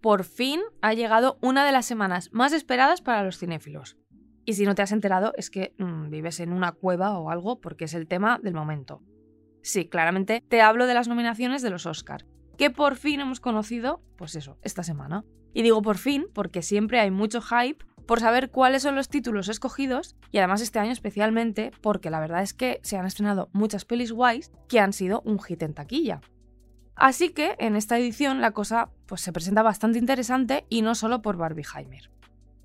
Por fin ha llegado una de las semanas más esperadas para los cinéfilos. Y si no te has enterado es que mm, vives en una cueva o algo porque es el tema del momento. Sí, claramente te hablo de las nominaciones de los Oscar, que por fin hemos conocido, pues eso, esta semana. Y digo por fin porque siempre hay mucho hype por saber cuáles son los títulos escogidos y además este año especialmente porque la verdad es que se han estrenado muchas pelis guays que han sido un hit en taquilla. Así que en esta edición la cosa pues, se presenta bastante interesante y no solo por Barbie Heimer.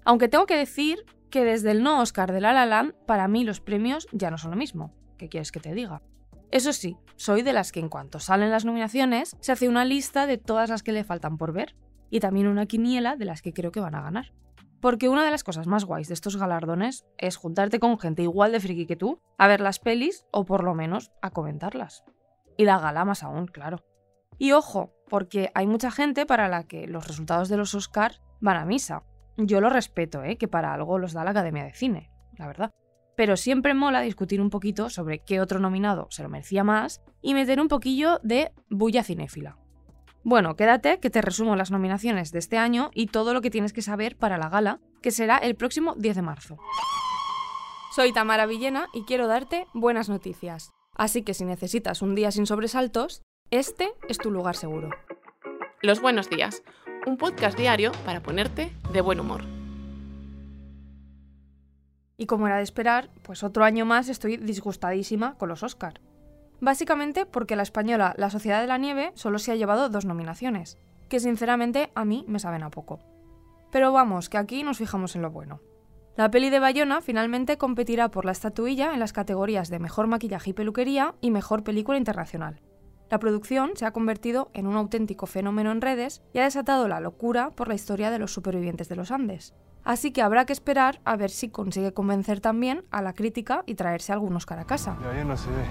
Aunque tengo que decir que desde el no Oscar de La La Land, para mí los premios ya no son lo mismo. ¿Qué quieres que te diga? Eso sí, soy de las que en cuanto salen las nominaciones, se hace una lista de todas las que le faltan por ver y también una quiniela de las que creo que van a ganar. Porque una de las cosas más guays de estos galardones es juntarte con gente igual de friki que tú, a ver las pelis o por lo menos a comentarlas. Y la gala más aún, claro. Y ojo, porque hay mucha gente para la que los resultados de los Oscars van a misa. Yo lo respeto, ¿eh? que para algo los da la Academia de Cine, la verdad. Pero siempre mola discutir un poquito sobre qué otro nominado se lo merecía más y meter un poquillo de bulla cinéfila. Bueno, quédate que te resumo las nominaciones de este año y todo lo que tienes que saber para la gala, que será el próximo 10 de marzo. Soy Tamara Villena y quiero darte buenas noticias. Así que si necesitas un día sin sobresaltos, este es tu lugar seguro. Los buenos días, un podcast diario para ponerte de buen humor. Y como era de esperar, pues otro año más estoy disgustadísima con los Oscar. Básicamente porque la española La Sociedad de la Nieve solo se ha llevado dos nominaciones, que sinceramente a mí me saben a poco. Pero vamos, que aquí nos fijamos en lo bueno. La peli de Bayona finalmente competirá por la estatuilla en las categorías de Mejor Maquillaje y Peluquería y Mejor Película Internacional. La producción se ha convertido en un auténtico fenómeno en redes y ha desatado la locura por la historia de los supervivientes de los Andes. Así que habrá que esperar a ver si consigue convencer también a la crítica y traerse algunos cara a casa. Ya, no se ve.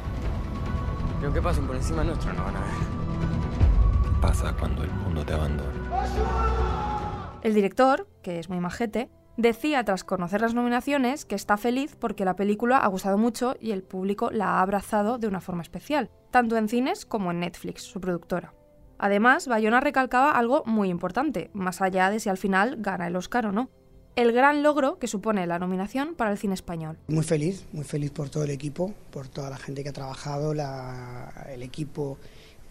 Y aunque pasen por encima nuestro, no van a ver. ¿Qué pasa cuando el mundo te abandona? El director, que es muy majete, decía tras conocer las nominaciones que está feliz porque la película ha gustado mucho y el público la ha abrazado de una forma especial, tanto en cines como en Netflix, su productora. Además, Bayona recalcaba algo muy importante, más allá de si al final gana el Oscar o no. El gran logro que supone la nominación para el cine español. Muy feliz, muy feliz por todo el equipo, por toda la gente que ha trabajado, el equipo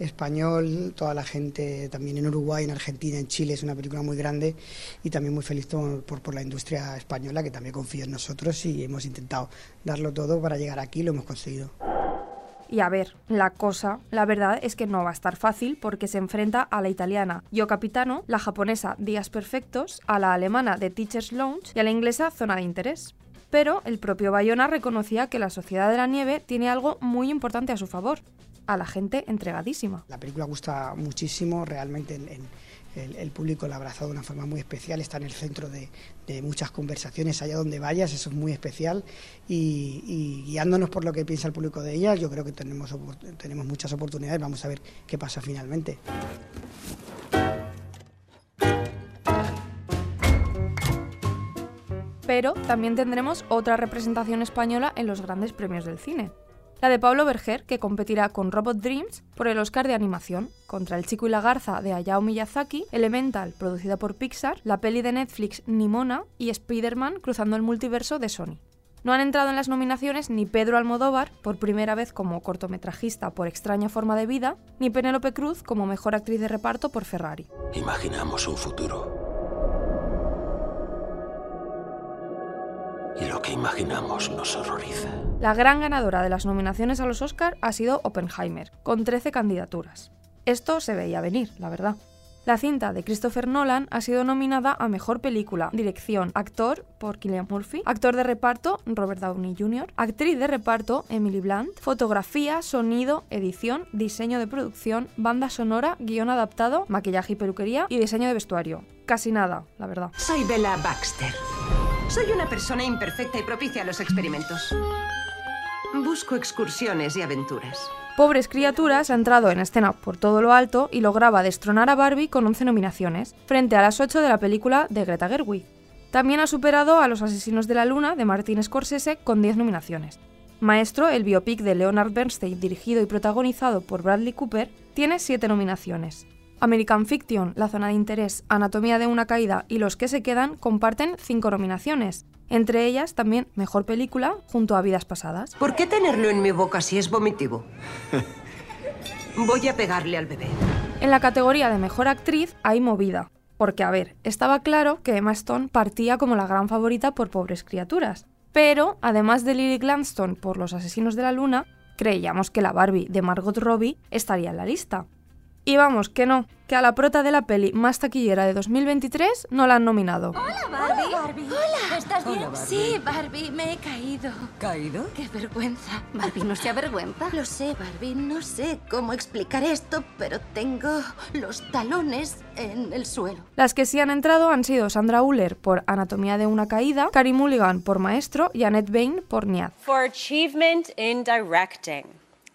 español, toda la gente también en Uruguay, en Argentina, en Chile, es una película muy grande y también muy feliz por, por, la industria española que también confía en nosotros y hemos intentado darlo todo para llegar aquí y lo hemos conseguido. Y a ver, la cosa, la verdad es que no va a estar fácil porque se enfrenta a la italiana Yo Capitano, la japonesa Días Perfectos, a la alemana The Teacher's Lounge y a la inglesa Zona de Interés. Pero el propio Bayona reconocía que la Sociedad de la Nieve tiene algo muy importante a su favor, a la gente entregadísima. La película gusta muchísimo, realmente el, público la ha abrazado de una forma muy especial, está en el centro de, muchas conversaciones allá donde vayas, eso es muy especial y, guiándonos por lo que piensa el público de ella, yo creo que tenemos, tenemos muchas oportunidades, vamos a ver qué pasa finalmente. Pero también tendremos otra representación española en los grandes premios del cine la de Pablo Berger, que competirá con Robot Dreams por el Oscar de animación, contra El chico y la garza de Hayao Miyazaki, Elemental, producida por Pixar, la peli de Netflix Nimona y Spider-Man cruzando el multiverso de Sony. No han entrado en las nominaciones ni Pedro Almodóvar, por primera vez como cortometrajista por Extraña Forma de Vida, ni Penélope Cruz como mejor actriz de reparto por Ferrari. Imaginamos un futuro. Lo que imaginamos nos horroriza. La gran ganadora de las nominaciones a los Oscar ha sido Oppenheimer, con 13 candidaturas. Esto se veía venir, la verdad. La cinta de Christopher Nolan ha sido nominada a Mejor Película, Dirección, Actor por Killian Murphy, Actor de Reparto Robert Downey Jr., Actriz de Reparto Emily Blunt, Fotografía, Sonido, Edición, Diseño de Producción, Banda Sonora, Guión Adaptado, Maquillaje y Peluquería y Diseño de Vestuario. Casi nada, la verdad. Soy Bella Baxter. Soy una persona imperfecta y propicia a los experimentos. Busco excursiones y aventuras. Pobres Criaturas ha entrado en escena por todo lo alto y lograba destronar a Barbie con 11 nominaciones, frente a las 8 de la película de Greta Gerwig. También ha superado a Los Asesinos de la Luna de Martin Scorsese con 10 nominaciones. Maestro, el biopic de Leonard Bernstein dirigido y protagonizado por Bradley Cooper, tiene siete nominaciones. American Fiction, La Zona de Interés, Anatomía de una Caída y Los que se quedan comparten cinco nominaciones, entre ellas también Mejor Película junto a Vidas Pasadas. ¿Por qué tenerlo en mi boca si es vomitivo? Voy a pegarle al bebé. En la categoría de Mejor Actriz hay movida, porque a ver, estaba claro que Emma Stone partía como la gran favorita por Pobres Criaturas, pero además de Lily Gladstone por Los Asesinos de la Luna, creíamos que la Barbie de Margot Robbie estaría en la lista. Y vamos, que no, que a la prota de la peli más taquillera de 2023 no la han nominado. Hola, Barbie. Hola, ¿Estás bien? Sí, Barbie, me he caído. ¿Caído? Qué vergüenza. Barbie, no se avergüenza. Lo sé, Barbie, no sé cómo explicar esto, pero tengo los talones en el suelo. Las que sí han entrado han sido Sandra Uller por Anatomía de una caída, Carey Mulligan por Maestro y Annette Bain por Niad. For achievement in directing,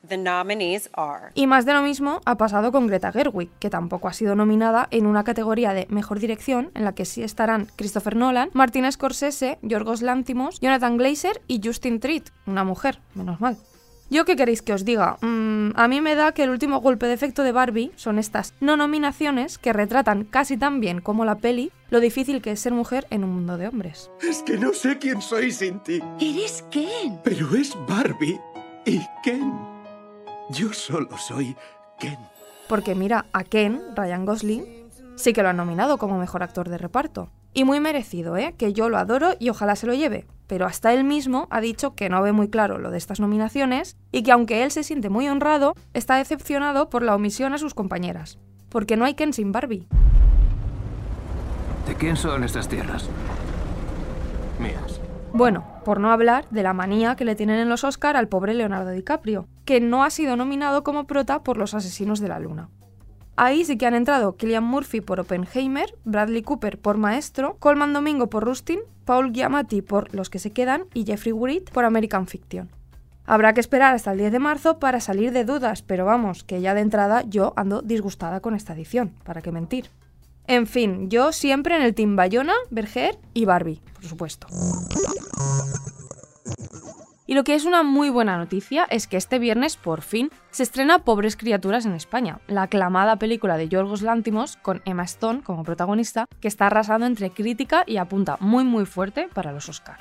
the nominees are Y más de lo mismo ha pasado con Greta Gerwig, que tampoco ha sido nominada en una categoría de Mejor Dirección, en la que sí estarán Christopher Nolan, Martin Scorsese, Yorgos Lanthimos, Jonathan Glazer y Justin Triet, una mujer, menos mal. ¿Yo qué queréis que os diga? Mm, a mí me da que el último golpe de efecto de Barbie son estas no nominaciones que retratan casi tan bien como la peli lo difícil que es ser mujer en un mundo de hombres. Es que no sé quién soy sin ti. ¿Eres Ken? Pero es Barbie y Ken. Yo solo soy Ken. Porque mira, a Ken, Ryan Gosling, sí que lo han nominado como mejor actor de reparto. Y muy merecido, ¿eh? Que yo lo adoro y ojalá se lo lleve. Pero hasta él mismo ha dicho que no ve muy claro lo de estas nominaciones y que aunque él se siente muy honrado, está decepcionado por la omisión a sus compañeras. Porque no hay Ken sin Barbie. ¿De quién son estas tierras? Mías. Bueno, por no hablar de la manía que le tienen en los Oscar al pobre Leonardo DiCaprio, que no ha sido nominado como prota por Los Asesinos de la Luna. Ahí sí que han entrado Killian Murphy por Oppenheimer, Bradley Cooper por Maestro, Colman Domingo por Rustin, Paul Giamatti por Los que se quedan y Jeffrey Wright por American Fiction. Habrá que esperar hasta el 10 de marzo para salir de dudas, pero vamos, que ya de entrada yo ando disgustada con esta edición, para qué mentir. En fin, yo siempre en el Team Bayona, Berger y Barbie, por supuesto. Y lo que es una muy buena noticia es que este viernes, por fin, se estrena Pobres Criaturas en España, la aclamada película de Yorgos Lántimos con Emma Stone como protagonista, que está arrasando entre crítica y apunta muy muy fuerte para los Oscar.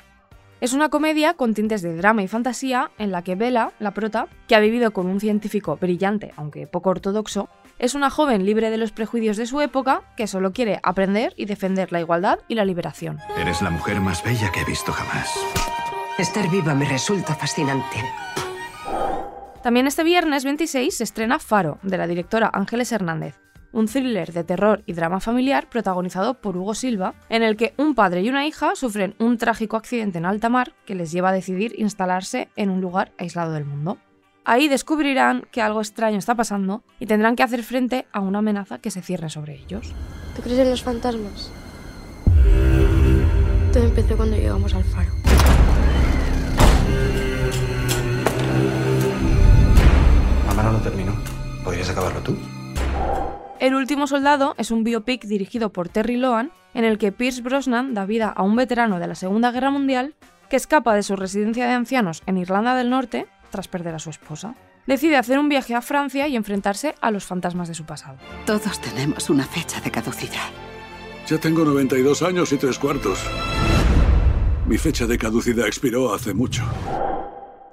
Es una comedia con tintes de drama y fantasía en la que Bella, la prota, que ha vivido con un científico brillante, aunque poco ortodoxo, es una joven libre de los prejuicios de su época que solo quiere aprender y defender la igualdad y la liberación. Eres la mujer más bella que he visto jamás. Estar viva me resulta fascinante. También este viernes 26 se estrena Faro, de la directora Ángeles Hernández, un thriller de terror y drama familiar protagonizado por Hugo Silva, en el que un padre y una hija sufren un trágico accidente en alta mar que les lleva a decidir instalarse en un lugar aislado del mundo. Ahí descubrirán que algo extraño está pasando y tendrán que hacer frente a una amenaza que se cierne sobre ellos. ¿Tú crees en los fantasmas? Todo empezó cuando llegamos al faro. No terminó. ¿Podrías acabarlo tú? El último soldado es un biopic dirigido por Terry Loan en el que Pierce Brosnan da vida a un veterano de la Segunda Guerra Mundial que escapa de su residencia de ancianos en Irlanda del Norte tras perder a su esposa. Decide hacer un viaje a Francia y enfrentarse a los fantasmas de su pasado. Todos tenemos una fecha de caducidad. Ya tengo 92 años y tres cuartos. Mi fecha de caducidad expiró hace mucho.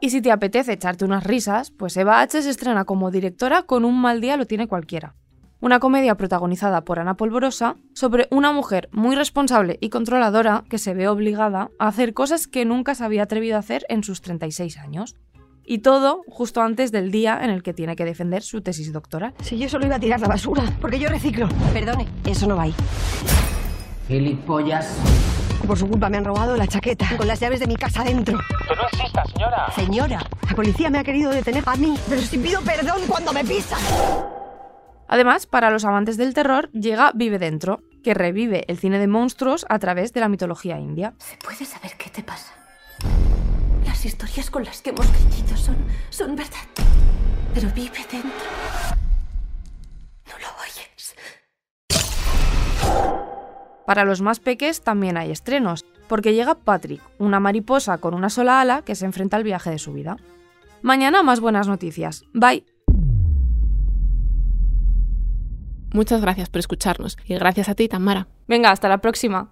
Y si te apetece echarte unas risas, pues Eva H. se estrena como directora con Un mal día lo tiene cualquiera. Una comedia protagonizada por Ana Polvorosa sobre una mujer muy responsable y controladora que se ve obligada a hacer cosas que nunca se había atrevido a hacer en sus 36 años. Y todo justo antes del día en el que tiene que defender su tesis doctoral. Si yo solo iba a tirar la basura, porque yo reciclo. Perdone, eso no va ahí. Gilipollas. Por su culpa me han robado la chaqueta con las llaves de mi casa dentro. Que no exista, señora. Señora, la policía me ha querido detener a mí, pero si pido perdón cuando me pisan. Además, para los amantes del terror, llega Vive Dentro, que revive el cine de monstruos a través de la mitología india. ¿Se puede saber qué te pasa? Las historias con las que hemos crecido son, son verdad. Pero vive dentro. No lo oyes. Para los más peques también hay estrenos, porque llega Patrick, una mariposa con una sola ala que se enfrenta al viaje de su vida. Mañana más buenas noticias. Bye. Muchas gracias por escucharnos y gracias a ti, Tamara. Venga, hasta la próxima.